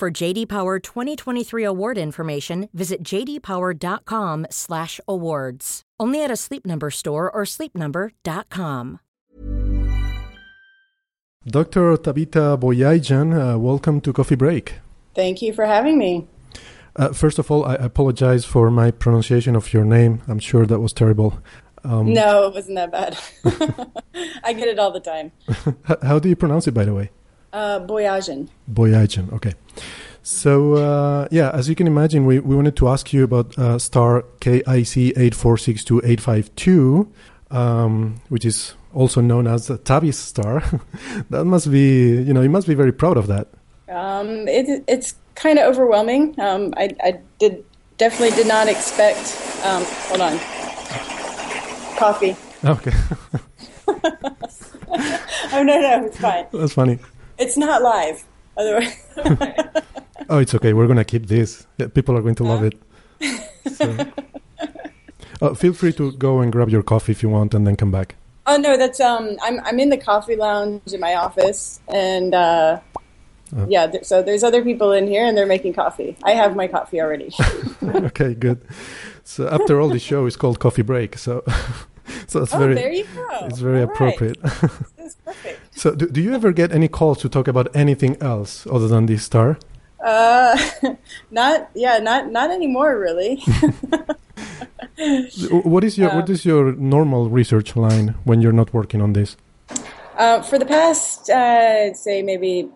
For JD Power 2023 award information, visit jdpower.com/awards. Only at a Sleep Number store or sleepnumber.com. Dr. Tabetha Boyajian, uh, welcome to Coffee Break. Thank you for having me. Uh, first of all, I apologize for my pronunciation of your name. I'm sure that was terrible. Um, no, it wasn't that bad. I get it all the time. How do you pronounce it, by the way? Uh, Boyajian. Boyajian, okay. So, uh, yeah, as you can imagine, we, we wanted to ask you about uh, star KIC 8462852, um, which is also known as the Tabby's star. that must be, you know, you must be very proud of that. Um, it, it's kind of overwhelming. Um, I, I, did definitely did not expect. Um, hold on, coffee. Okay. oh no no, it's fine. That's funny. It's not live. Otherwise. oh, it's okay. We're gonna keep this. People are going to love it. So. Uh, feel free to go and grab your coffee if you want, and then come back. Oh no, that's um. I'm I'm in the coffee lounge in my office, and uh, uh, yeah, th- so there's other people in here and they're making coffee. I have my coffee already. okay, good. So after all, the show is called Coffee Break. So, so it's oh, very there you go. It's very all appropriate. Right. this is perfect. So, do, do you ever get any calls to talk about anything else other than this star? Uh, not yeah, not not anymore, really. what is your what is your normal research line when you're not working on this? Uh, for the past, uh, I'd say maybe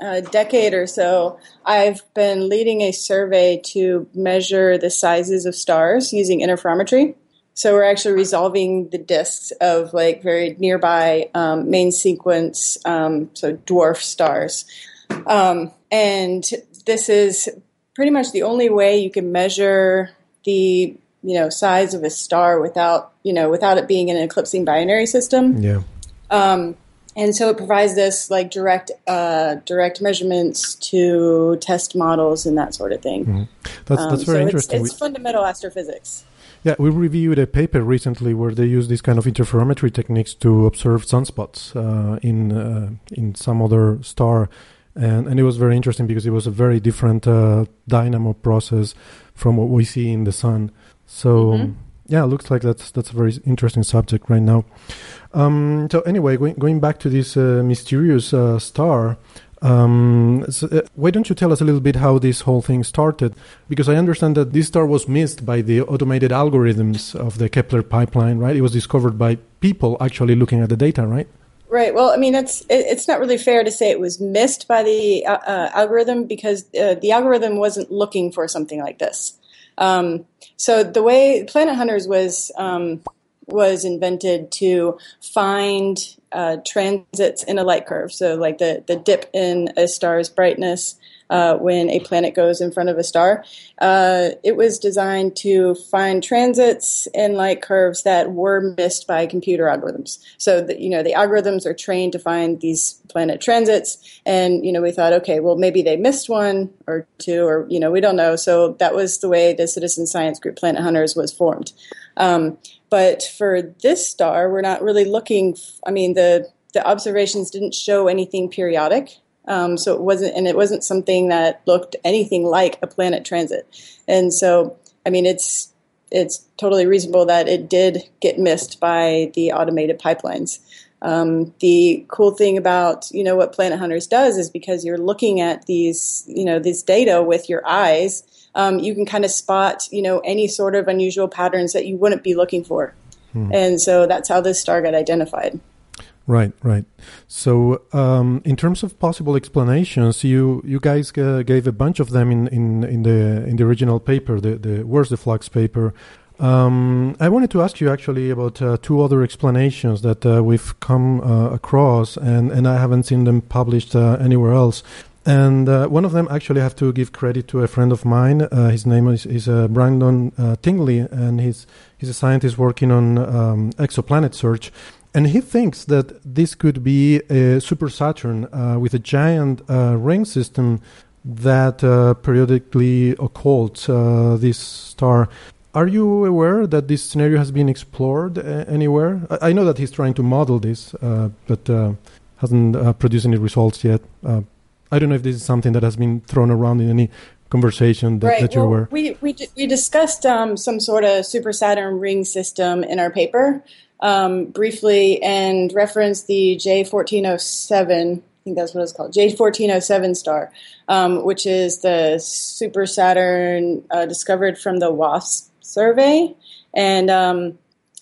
a decade or so, I've been leading a survey to measure the sizes of stars using interferometry. So we're actually resolving the disks of like very nearby um, main sequence, um, so dwarf stars. Um, and this is pretty much the only way you can measure the you know size of a star without you know without it being an eclipsing binary system. Yeah. Um, and so it provides this like direct uh, direct measurements to test models and that sort of thing. Mm-hmm. That's um, that's very so interesting. It's, it's fundamental astrophysics. Yeah, we reviewed a paper recently where they use this kind of interferometry techniques to observe sunspots uh, in uh, in some other star, and and it was very interesting because it was a very different uh, dynamo process from what we see in the sun. So. Mm-hmm. yeah, looks like that's that's a very interesting subject right now. Um, so anyway, going, going back to this uh, mysterious uh, star, um, so, uh, why don't you tell us a little bit how this whole thing started? Because I understand that this star was missed by the automated algorithms of the Kepler pipeline, right? It was discovered by people actually looking at the data, right? Right. Well, I mean, it's it's not really fair to say it was missed by the uh, uh, algorithm because uh, the algorithm wasn't looking for something like this. Um, so the way Planet Hunters was um, was invented to find uh, transits in a light curve. So, like the, the dip in a star's brightness uh, when a planet goes in front of a star. Uh, it was designed to find transits and light curves that were missed by computer algorithms. So, the, you know, the algorithms are trained to find these planet transits, and you know, we thought, okay, well, maybe they missed one or two, or you know, we don't know. So that was the way the citizen science group Planet Hunters was formed. Um, but for this star, we're not really looking. I mean, the the observations didn't show anything periodic, um, so it wasn't, and it wasn't something that looked anything like a planet transit. And so, I mean, it's it's totally reasonable that it did get missed by the automated pipelines. Um, the cool thing about you know what Planet Hunters does is because you're looking at these you know this data with your eyes um, you can kind of spot, you know, any sort of unusual patterns that you wouldn't be looking for. Hmm. And so that's how this star got identified. Right, right. So, um, in terms of possible explanations, you you guys uh, gave a bunch of them in, in, in the in the original paper, the the Where's the Flux paper. Um, I wanted to ask you actually about uh, two other explanations that uh, we've come uh, across, and, and I haven't seen them published uh, anywhere else. And uh, one of them, actually, I have to give credit to a friend of mine. His name is, is Brandon Tingley, and he's, he's a scientist working on um, exoplanet search. And he thinks that this could be a super Saturn uh, with a giant uh, ring system that uh, periodically occults uh, this star. Are you aware that this scenario has been explored uh, anywhere? I, I, know that he's trying to model this, but hasn't produced any results yet. I don't know if this is something that has been thrown around in any conversation that, right. that you're well, aware. We we we discussed um, some sort of super Saturn ring system in our paper um, briefly and referenced the J fourteen oh seven. I think that's what it's called, J fourteen oh seven star, um, which is the super Saturn uh, discovered from the WASP survey, and um,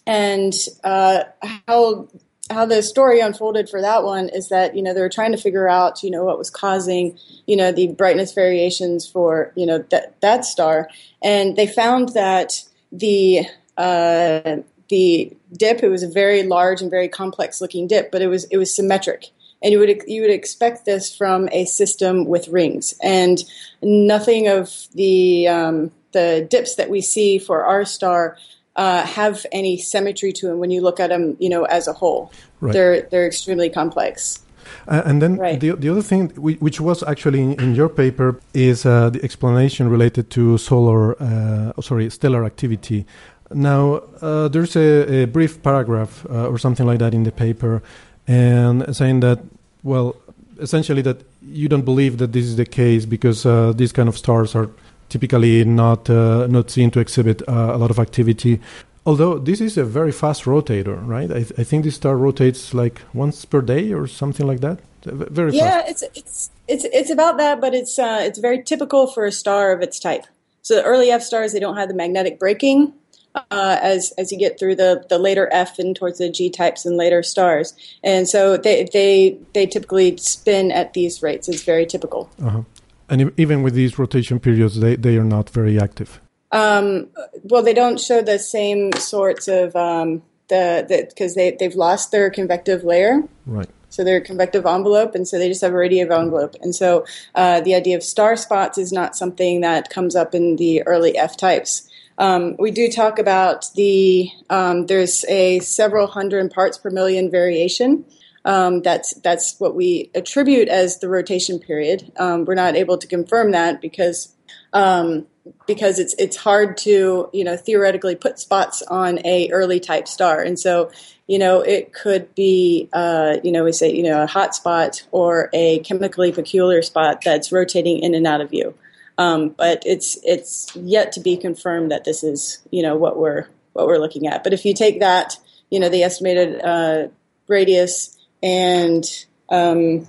and uh, how how the story unfolded for that one is that you know they were trying to figure out you know what was causing you know the brightness variations for you know that that star, and they found that the uh, the dip it was a very large and very complex looking dip, but it was it was symmetric, and you would you would expect this from a system with rings, and nothing of the um, the dips that we see for our star uh, have any symmetry to them when you look at them, you know, as a whole. Right. They're they're extremely complex. Uh, and then right. the, the other thing, which was actually in, in your paper, is uh, the explanation related to solar, uh, sorry, stellar activity. Now, uh, there's a, a, brief paragraph uh, or something like that in the paper, and saying that, well, essentially that you don't believe that this is the case because these kind of stars are typically not uh, not seen to exhibit uh, a lot of activity. Although this is a very fast rotator, right? I, th- I, think this star rotates like once per day or something like that. Very yeah, fast. it's it's it's it's about that, but it's uh, it's very typical for a star of its type. So the early F stars they don't have the magnetic braking, uh, as as you get through the, the later F and towards the G types and later stars, and so they they they typically spin at these rates. It's very typical. Uh-huh. And even with these rotation periods, they, they are not very active. Um, well, they don't show the same sorts of um, the because they they've lost their convective layer. Right. So their convective envelope, and so they just have a radiative envelope. And so uh, the idea of star spots is not something that comes up in the early F types. Um, we do talk about the um, there's a several hundred parts per million variation um, that's that's what we attribute as the rotation period. Um, we're not able to confirm that because um, because it's it's hard to you know theoretically put spots on a early type star, and so you know it could be uh, you know we say you know a hot spot or a chemically peculiar spot that's rotating in and out of view. Um, but it's it's yet to be confirmed that this is you know what we're what we're looking at. But if you take that you know the estimated uh, radius and um,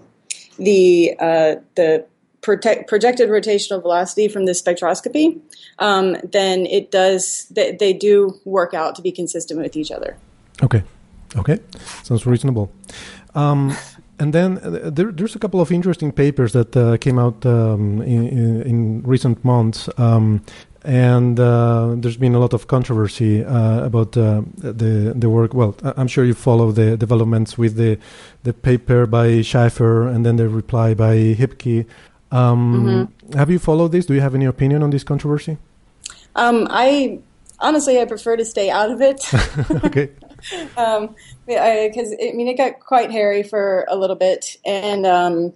the uh, the protect, projected rotational velocity from the spectroscopy, um, then it does they, they do work out to be consistent with each other. Okay, okay, sounds reasonable. Um, and then uh, there, there's a couple of interesting papers that uh, came out um, in, in, in, recent months. Um, and uh, there's been a lot of controversy uh, about uh, the the work. Well, I'm sure you follow the developments with the the paper by Schaefer and then the reply by Hippke. Um, mm-hmm. Have you followed this? Do you have any opinion on this controversy? Um, I honestly, I prefer to stay out of it. okay. um, because I, I, mean, it got quite hairy for a little bit, and um,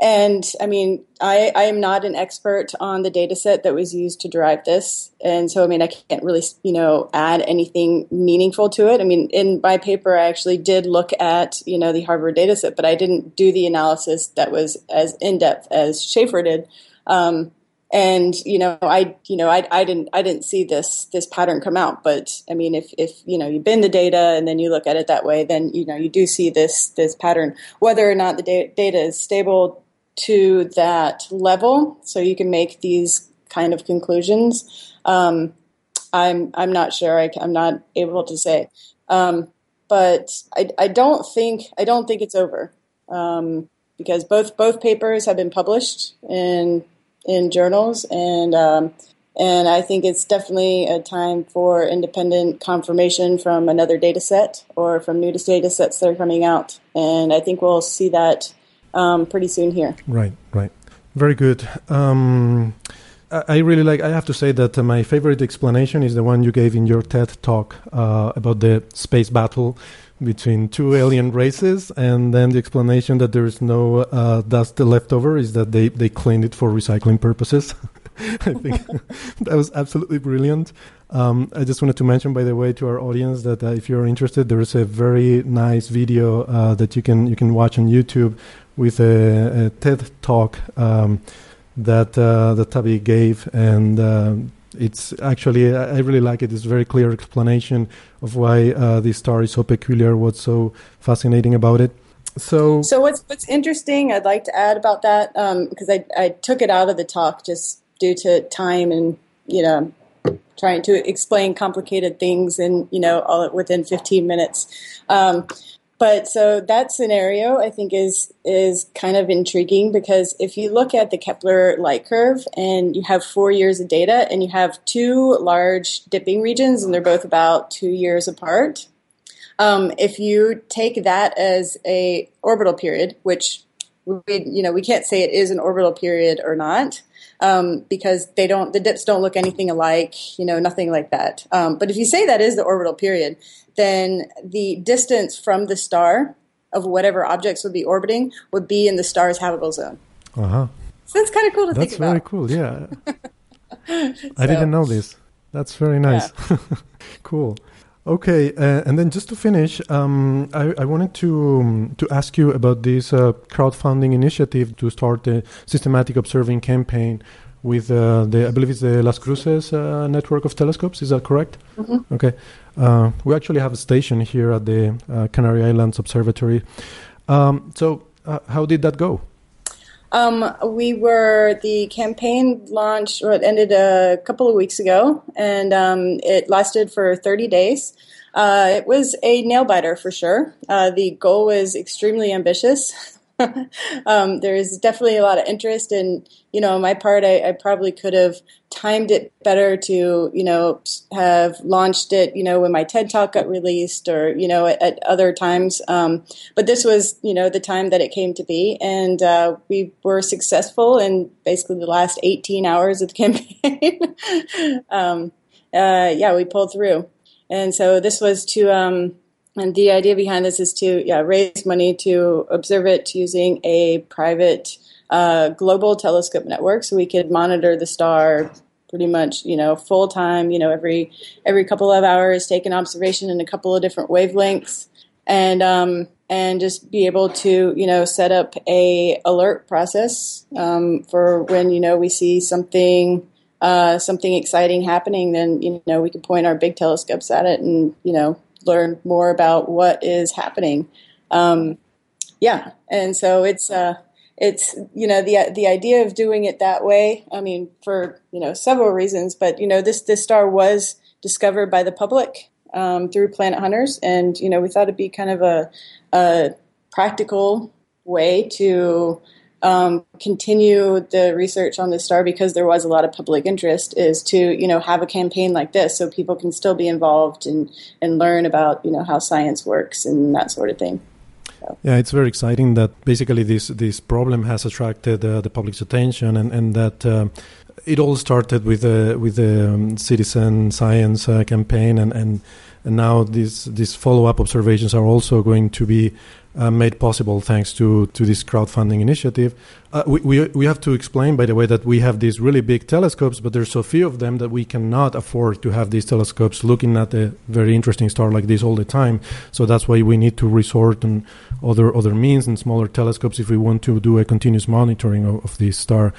and I mean, I, I am not an expert on the data set that was used to derive this. And so, I mean, I can't really, you know, add anything meaningful to it. I mean, in my paper, I actually did look at, you know, the Harvard data set, but I didn't do the analysis that was as in depth as Schaefer did. Um, and you know i you know I, I didn't i didn't see this this pattern come out but i mean if if you know you bin the data and then you look at it that way then you know you do see this this pattern whether or not the da- data is stable to that level so you can make these kind of conclusions. Um, I'm I'm not sure. I, am not able to say, um, but I, I don't think I don't think it's over um, because both both papers have been published in in journals and um, and I think it's definitely a time for independent confirmation from another data set or from new data sets that are coming out. And I think we'll see that um, pretty soon here. Right, right. Very good. Um, I really like. I have to say that uh, my favorite explanation is the one you gave in your TED talk uh, about the space battle between two alien races, and then the explanation that there is no uh, dust left over is that they they cleaned it for recycling purposes. I think that was absolutely brilliant. Um, I just wanted to mention, by the way, to our audience that uh, if you're interested, there is a very nice video uh, that you can you can watch on YouTube with a, a TED talk. Um, that uh, that gave, and uh, it's actually I really like it. It's a very clear explanation of why uh, this star is so peculiar. What's so fascinating about it? So, so what's what's interesting? I'd like to add about that because um, I I took it out of the talk just due to time and you know trying to explain complicated things and you know all within 15 minutes. Um, but so that scenario I think is is kind of intriguing because if you look at the Kepler light curve and you have four years of data and you have two large dipping regions and they're both about two years apart. Um, if you take that as a orbital period, which we, you know we can't say it is an orbital period or not, um, because they don't the dips don't look anything alike, you know, nothing like that. Um, but if you say that is the orbital period, then the distance from the star of whatever objects would be orbiting would be in the star's habitable zone. Uh huh. So that's kind of cool to that's think about. That's very cool. Yeah. so, I didn't know this. That's very nice. Yeah. cool. Okay, uh, and then just to finish, um, I, I, wanted to um, to ask you about this uh, crowdfunding initiative to start a systematic observing campaign with uh, the I believe it's the Las Cumbres uh, network of telescopes. Is that correct? Mm-hmm. Okay, uh, we actually have a station here at the uh, Canary Islands Observatory. Um, so, how did that go? Um, we were the campaign launched or it ended a couple of weeks ago, and um, it lasted for 30 days. Uh, it was a nail biter for sure. Uh, the goal was extremely ambitious. um, there's definitely a lot of interest, and you know, my part, I, I, probably could have timed it better to, you know, have launched it, you know, when my TED talk got released, or you know, at, at other times. Um, but this was, you know, the time that it came to be, and uh, we were successful in basically the last 18 hours of the campaign. um, uh, yeah, we pulled through, and so this was to. And the idea behind this is to yeah, raise money to observe it using a private uh, global telescope network, so we could monitor the star pretty much you know full time. You know every every couple of hours, take an observation in a couple of different wavelengths, and um, and just be able to you know set up a alert process um, for when you know we see something. Uh, something exciting happening, then you know we can point our big telescopes at it and you know learn more about what is happening. Um, yeah, and so it's uh, it's you know the the idea of doing it that way. I mean, for you know several reasons, but you know this this star was discovered by the public um, through Planet Hunters, and you know we thought it'd be kind of a, a practical way to um, continue the research on this star because there was a lot of public interest is to you know have a campaign like this so people can still be involved and and learn about you know how science works and that sort of thing. So. Yeah, it's very exciting that basically this this problem has attracted uh, the public's attention and and that. Uh, it all started with a with a um, citizen science uh, campaign, and, and and now these these follow up observations are also going to be uh, made possible thanks to, to this crowdfunding initiative. Uh, we, we, we have to explain, by the way, that we have these really big telescopes, but there's so few of them that we cannot afford to have these telescopes looking at a very interesting star like this all the time. So that's why we need to resort to other other means and smaller telescopes if we want to do a continuous monitoring of, of this star.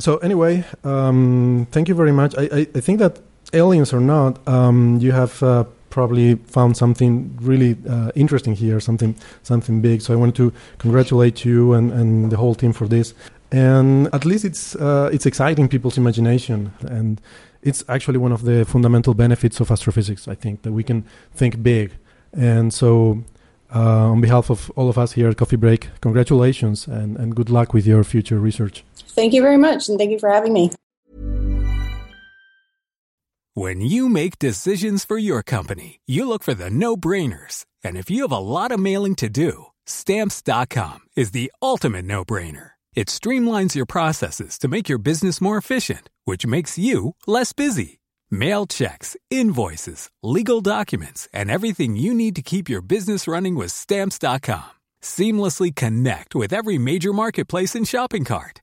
So anyway, um, thank you very much. I, I, I, think that aliens or not, um, you have uh, probably found something really uh, interesting here, something something big. So I want to congratulate you and, and the whole team for this. And at least it's uh, it's exciting people's imagination, and it's actually one of the fundamental benefits of astrophysics. I think that we can think big, and so. Uh, on behalf of all of us here at Coffee Break, congratulations and, and good luck with your future research. Thank you very much, and thank you for having me. When you make decisions for your company, you look for the no brainers. And if you have a lot of mailing to do, stamps.com is the ultimate no brainer. It streamlines your processes to make your business more efficient, which makes you less busy. Mail checks, invoices, legal documents, and everything you need to keep your business running with Stamps.com. Seamlessly connect with every major marketplace and shopping cart.